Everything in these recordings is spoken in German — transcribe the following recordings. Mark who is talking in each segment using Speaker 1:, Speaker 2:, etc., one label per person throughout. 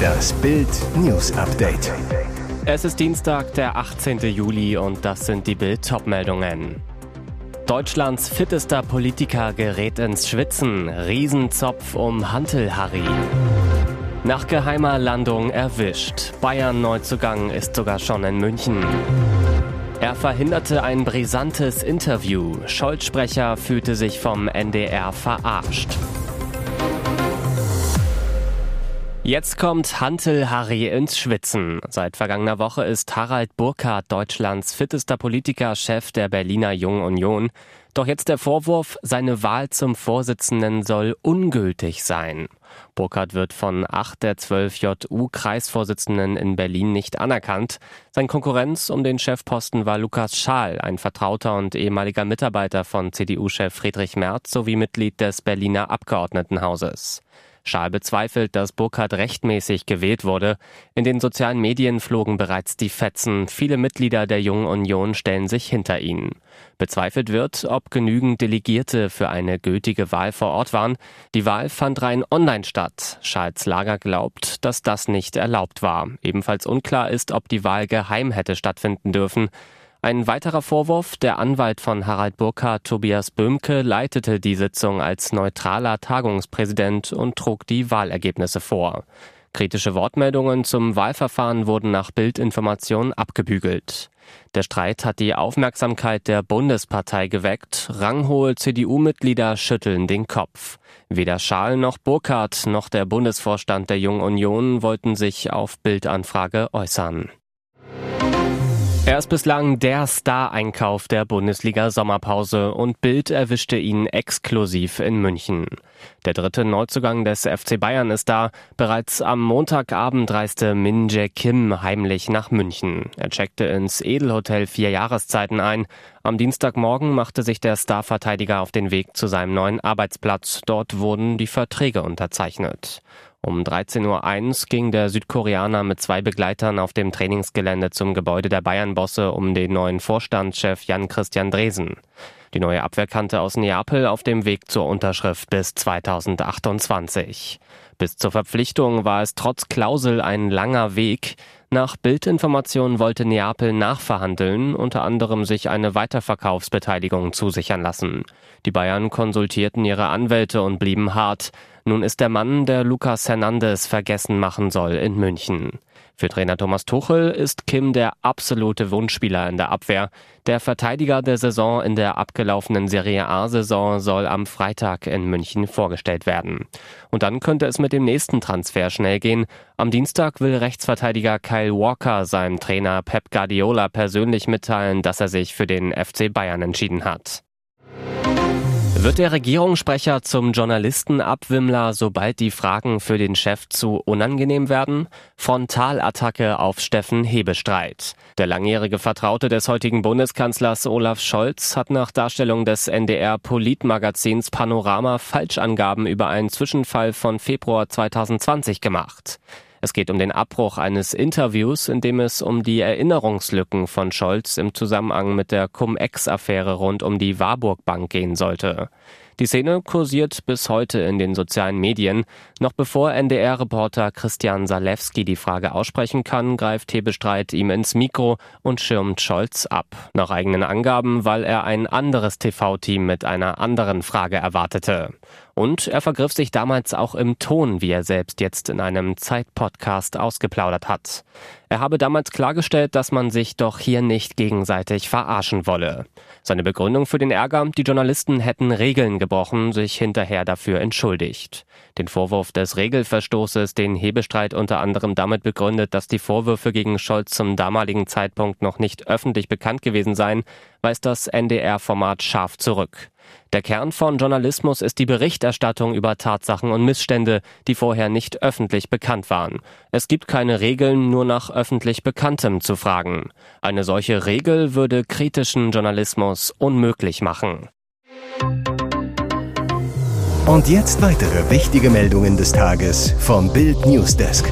Speaker 1: Das Bild News Update.
Speaker 2: Es ist Dienstag, der 18. Juli und das sind die Bild meldungen Deutschlands fittester Politiker gerät ins Schwitzen. Riesenzopf um Hantel-Harry. Nach geheimer Landung erwischt. Bayern Neuzugang ist sogar schon in München. Er verhinderte ein brisantes Interview. Scholz-Sprecher fühlte sich vom NDR verarscht. Jetzt kommt Hantel Harry ins Schwitzen. Seit vergangener Woche ist Harald Burkhardt Deutschlands fittester Politiker, Chef der Berliner Jungen Union. Doch jetzt der Vorwurf, seine Wahl zum Vorsitzenden soll ungültig sein. Burkhardt wird von acht der zwölf JU-Kreisvorsitzenden in Berlin nicht anerkannt. Sein Konkurrenz um den Chefposten war Lukas Schaal, ein Vertrauter und ehemaliger Mitarbeiter von CDU-Chef Friedrich Merz sowie Mitglied des Berliner Abgeordnetenhauses. Schaal bezweifelt, dass Burkhardt rechtmäßig gewählt wurde. In den sozialen Medien flogen bereits die Fetzen. Viele Mitglieder der Jungen Union stellen sich hinter ihn. Bezweifelt wird, ob genügend Delegierte für eine gültige Wahl vor Ort waren. Die Wahl fand rein online statt. Schals Lager glaubt, dass das nicht erlaubt war. Ebenfalls unklar ist, ob die Wahl geheim hätte stattfinden dürfen. Ein weiterer Vorwurf, der Anwalt von Harald Burkhardt, Tobias Böhmke, leitete die Sitzung als neutraler Tagungspräsident und trug die Wahlergebnisse vor. Kritische Wortmeldungen zum Wahlverfahren wurden nach Bildinformation abgebügelt. Der Streit hat die Aufmerksamkeit der Bundespartei geweckt. Ranghohe CDU-Mitglieder schütteln den Kopf. Weder Schaal noch Burkhardt noch der Bundesvorstand der Jungen Union wollten sich auf Bildanfrage äußern. Er ist bislang der Star-Einkauf der Bundesliga-Sommerpause und Bild erwischte ihn exklusiv in München. Der dritte Neuzugang des FC Bayern ist da. Bereits am Montagabend reiste Min Jae Kim heimlich nach München. Er checkte ins Edelhotel vier Jahreszeiten ein. Am Dienstagmorgen machte sich der Starverteidiger auf den Weg zu seinem neuen Arbeitsplatz. Dort wurden die Verträge unterzeichnet. Um 13.01 Uhr ging der Südkoreaner mit zwei Begleitern auf dem Trainingsgelände zum Gebäude der Bayern-Bosse um den neuen Vorstandschef Jan-Christian Dresen. Die neue Abwehrkante aus Neapel auf dem Weg zur Unterschrift bis 2028. Bis zur Verpflichtung war es trotz Klausel ein langer Weg. Nach Bildinformationen wollte Neapel nachverhandeln, unter anderem sich eine Weiterverkaufsbeteiligung zusichern lassen. Die Bayern konsultierten ihre Anwälte und blieben hart. Nun ist der Mann, der Lucas Hernandez vergessen machen soll, in München. Für Trainer Thomas Tuchel ist Kim der absolute Wunschspieler in der Abwehr. Der Verteidiger der Saison in der abgelaufenen Serie A-Saison soll am Freitag in München vorgestellt werden. Und dann könnte es mit dem nächsten Transfer schnell gehen. Am Dienstag will Rechtsverteidiger Kyle Walker seinem Trainer Pep Guardiola persönlich mitteilen, dass er sich für den FC Bayern entschieden hat. Wird der Regierungssprecher zum Journalistenabwimmler, sobald die Fragen für den Chef zu unangenehm werden? Frontalattacke auf Steffen Hebestreit. Der langjährige Vertraute des heutigen Bundeskanzlers Olaf Scholz hat nach Darstellung des NDR Politmagazins Panorama Falschangaben über einen Zwischenfall von Februar 2020 gemacht. Es geht um den Abbruch eines Interviews, in dem es um die Erinnerungslücken von Scholz im Zusammenhang mit der Cum-Ex-Affäre rund um die Warburg Bank gehen sollte. Die Szene kursiert bis heute in den sozialen Medien. Noch bevor NDR-Reporter Christian Salewski die Frage aussprechen kann, greift Hebestreit ihm ins Mikro und schirmt Scholz ab. Nach eigenen Angaben, weil er ein anderes TV-Team mit einer anderen Frage erwartete. Und er vergriff sich damals auch im Ton, wie er selbst jetzt in einem Zeit-Podcast ausgeplaudert hat. Er habe damals klargestellt, dass man sich doch hier nicht gegenseitig verarschen wolle. Seine Begründung für den Ärger, die Journalisten hätten Regeln gebrochen, sich hinterher dafür entschuldigt. Den Vorwurf des Regelverstoßes, den Hebestreit unter anderem damit begründet, dass die Vorwürfe gegen Scholz zum damaligen Zeitpunkt noch nicht öffentlich bekannt gewesen seien, weist das NDR-Format scharf zurück. Der Kern von Journalismus ist die Berichterstattung über Tatsachen und Missstände, die vorher nicht öffentlich bekannt waren. Es gibt keine Regeln, nur nach öffentlich Bekanntem zu fragen. Eine solche Regel würde kritischen Journalismus unmöglich machen.
Speaker 1: Und jetzt weitere wichtige Meldungen des Tages vom Bild Newsdesk.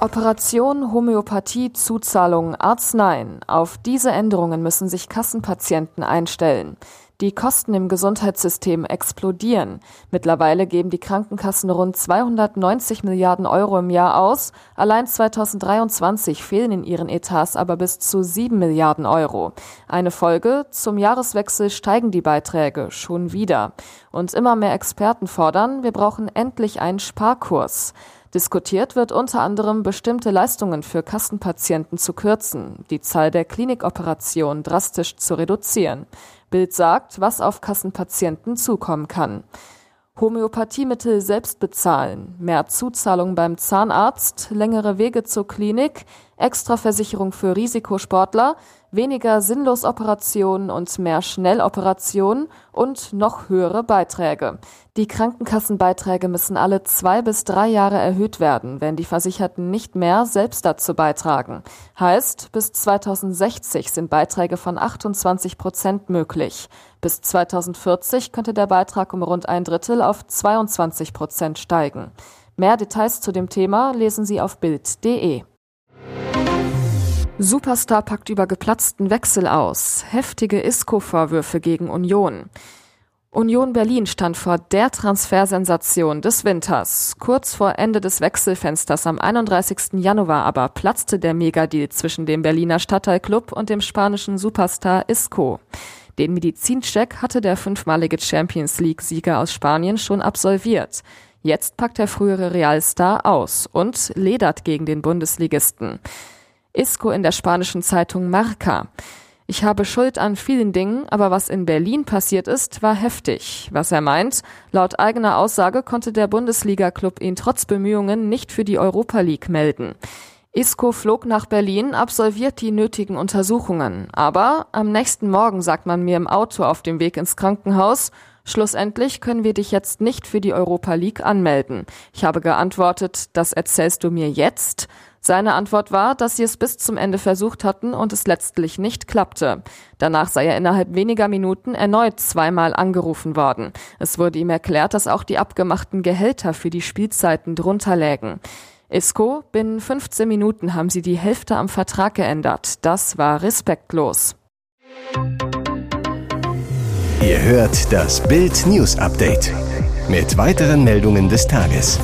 Speaker 3: Operation Homöopathie Zuzahlung Arzneien. Auf diese Änderungen müssen sich Kassenpatienten einstellen. Die Kosten im Gesundheitssystem explodieren. Mittlerweile geben die Krankenkassen rund 290 Milliarden Euro im Jahr aus. Allein 2023 fehlen in ihren Etats aber bis zu 7 Milliarden Euro. Eine Folge, zum Jahreswechsel steigen die Beiträge schon wieder. Und immer mehr Experten fordern, wir brauchen endlich einen Sparkurs. Diskutiert wird unter anderem, bestimmte Leistungen für Kassenpatienten zu kürzen, die Zahl der Klinikoperationen drastisch zu reduzieren. Bild sagt, was auf Kassenpatienten zukommen kann. Homöopathiemittel selbst bezahlen, mehr Zuzahlung beim Zahnarzt, längere Wege zur Klinik, Extraversicherung für Risikosportler, weniger Sinnlosoperationen und mehr Schnelloperationen und noch höhere Beiträge. Die Krankenkassenbeiträge müssen alle zwei bis drei Jahre erhöht werden, wenn die Versicherten nicht mehr selbst dazu beitragen. Heißt, bis 2060 sind Beiträge von 28 Prozent möglich. Bis 2040 könnte der Beitrag um rund ein Drittel auf 22 Prozent steigen. Mehr Details zu dem Thema lesen Sie auf Bild.de. Superstar packt über geplatzten Wechsel aus. Heftige ISCO-Vorwürfe gegen Union. Union Berlin stand vor der Transfersensation des Winters. Kurz vor Ende des Wechselfensters am 31. Januar aber platzte der Megadeal zwischen dem Berliner Stadtteilclub und dem spanischen Superstar Isco. Den Medizincheck hatte der fünfmalige Champions League-Sieger aus Spanien schon absolviert. Jetzt packt der frühere Realstar aus und ledert gegen den Bundesligisten. Isco in der spanischen Zeitung Marca. Ich habe Schuld an vielen Dingen, aber was in Berlin passiert ist, war heftig. Was er meint, laut eigener Aussage konnte der Bundesliga-Club ihn trotz Bemühungen nicht für die Europa League melden. Isco flog nach Berlin, absolviert die nötigen Untersuchungen. Aber am nächsten Morgen sagt man mir im Auto auf dem Weg ins Krankenhaus, Schlussendlich können wir dich jetzt nicht für die Europa League anmelden. Ich habe geantwortet, das erzählst du mir jetzt? Seine Antwort war, dass sie es bis zum Ende versucht hatten und es letztlich nicht klappte. Danach sei er innerhalb weniger Minuten erneut zweimal angerufen worden. Es wurde ihm erklärt, dass auch die abgemachten Gehälter für die Spielzeiten drunter lägen. Isco, binnen 15 Minuten haben sie die Hälfte am Vertrag geändert. Das war respektlos.
Speaker 1: Ihr hört das Bild News Update mit weiteren Meldungen des Tages.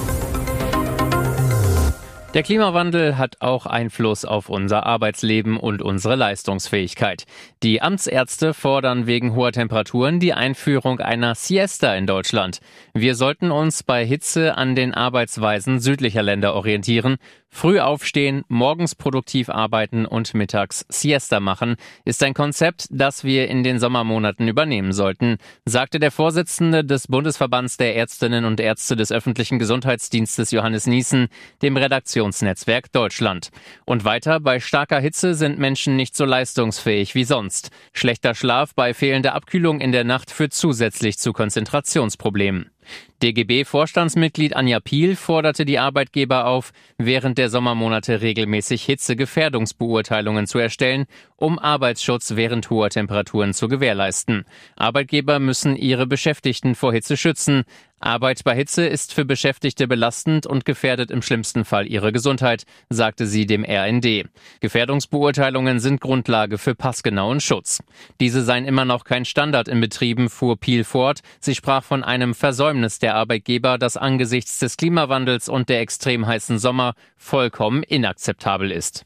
Speaker 4: Der Klimawandel hat auch Einfluss auf unser Arbeitsleben und unsere Leistungsfähigkeit. Die Amtsärzte fordern wegen hoher Temperaturen die Einführung einer Siesta in Deutschland. Wir sollten uns bei Hitze an den Arbeitsweisen südlicher Länder orientieren. Früh aufstehen, morgens produktiv arbeiten und mittags Siesta machen, ist ein Konzept, das wir in den Sommermonaten übernehmen sollten, sagte der Vorsitzende des Bundesverbands der Ärztinnen und Ärzte des öffentlichen Gesundheitsdienstes Johannes Niesen, dem Redaktionsnetzwerk Deutschland. Und weiter, bei starker Hitze sind Menschen nicht so leistungsfähig wie sonst. Schlechter Schlaf bei fehlender Abkühlung in der Nacht führt zusätzlich zu Konzentrationsproblemen. DGB-Vorstandsmitglied Anja Piel forderte die Arbeitgeber auf, während der Sommermonate regelmäßig Hitzegefährdungsbeurteilungen zu erstellen, um Arbeitsschutz während hoher Temperaturen zu gewährleisten. Arbeitgeber müssen ihre Beschäftigten vor Hitze schützen. Arbeit bei Hitze ist für Beschäftigte belastend und gefährdet im schlimmsten Fall ihre Gesundheit, sagte sie dem RND. Gefährdungsbeurteilungen sind Grundlage für passgenauen Schutz. Diese seien immer noch kein Standard in Betrieben, fuhr Piel fort. Sie sprach von einem Versäumnis der Arbeitgeber, das angesichts des Klimawandels und der extrem heißen Sommer vollkommen inakzeptabel ist.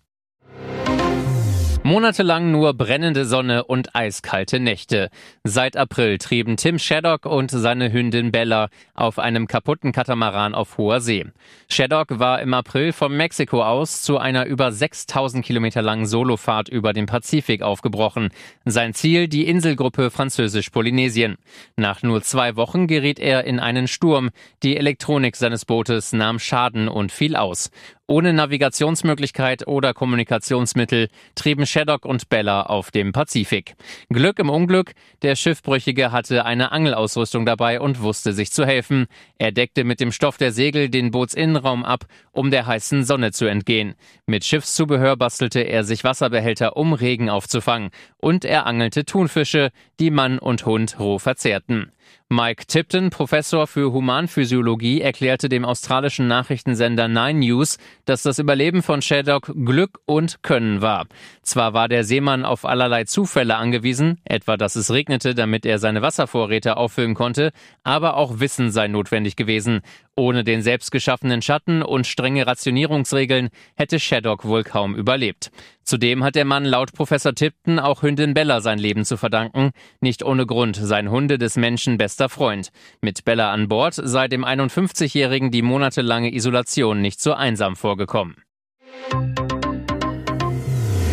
Speaker 4: Monatelang nur brennende Sonne und eiskalte Nächte. Seit April trieben Tim Shaddock und seine Hündin Bella auf einem kaputten Katamaran auf hoher See. Shaddock war im April von Mexiko aus zu einer über 6000 Kilometer langen Solofahrt über den Pazifik aufgebrochen. Sein Ziel die Inselgruppe Französisch-Polynesien. Nach nur zwei Wochen geriet er in einen Sturm. Die Elektronik seines Bootes nahm Schaden und fiel aus. Ohne Navigationsmöglichkeit oder Kommunikationsmittel trieben Shaddock und Bella auf dem Pazifik. Glück im Unglück, der Schiffbrüchige hatte eine Angelausrüstung dabei und wusste sich zu helfen. Er deckte mit dem Stoff der Segel den Bootsinnenraum ab, um der heißen Sonne zu entgehen. Mit Schiffszubehör bastelte er sich Wasserbehälter, um Regen aufzufangen. Und er angelte Thunfische, die Mann und Hund roh verzehrten. Mike Tipton, Professor für Humanphysiologie, erklärte dem australischen Nachrichtensender Nine News, dass das Überleben von Shaddock Glück und Können war. Zwar war der Seemann auf allerlei Zufälle angewiesen, etwa dass es regnete, damit er seine Wasservorräte auffüllen konnte, aber auch Wissen sei notwendig gewesen. Ohne den selbstgeschaffenen Schatten und strenge Rationierungsregeln hätte Shaddock wohl kaum überlebt. Zudem hat der Mann laut Professor Tipton auch Hündin Bella sein Leben zu verdanken. Nicht ohne Grund sein Hunde des Menschen bester Freund. Mit Bella an Bord sei dem 51-Jährigen die monatelange Isolation nicht so einsam vorgekommen.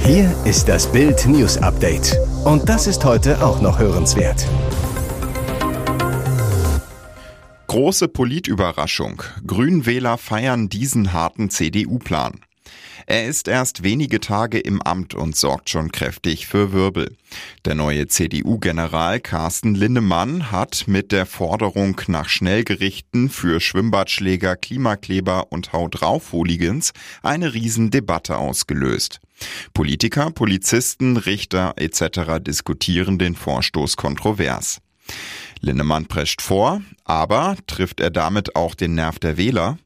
Speaker 1: Hier ist das Bild News Update. Und das ist heute auch noch hörenswert.
Speaker 5: Große Politüberraschung. Grünwähler feiern diesen harten CDU-Plan. Er ist erst wenige Tage im Amt und sorgt schon kräftig für Wirbel. Der neue CDU-General Carsten Linnemann hat mit der Forderung nach Schnellgerichten für Schwimmbadschläger, Klimakleber und Haut drauf Hooligans eine Riesendebatte ausgelöst. Politiker, Polizisten, Richter etc. diskutieren den Vorstoß kontrovers. Linnemann prescht vor, aber trifft er damit auch den Nerv der Wähler?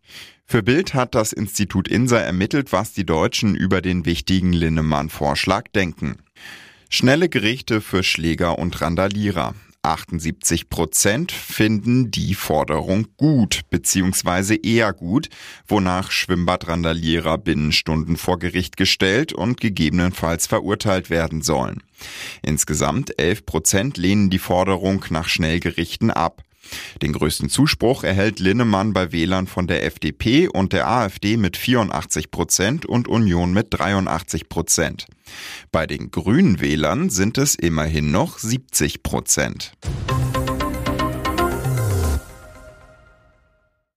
Speaker 5: Für Bild hat das Institut INSA ermittelt, was die Deutschen über den wichtigen Linnemann-Vorschlag denken. Schnelle Gerichte für Schläger und Randalierer. 78 Prozent finden die Forderung gut bzw. eher gut, wonach Schwimmbadrandalierer binnen Stunden vor Gericht gestellt und gegebenenfalls verurteilt werden sollen. Insgesamt 11 Prozent lehnen die Forderung nach Schnellgerichten ab. Den größten Zuspruch erhält Linnemann bei Wählern von der FDP und der AfD mit 84 Prozent und Union mit 83 Prozent. Bei den Grünen Wählern sind es immerhin noch 70 Prozent.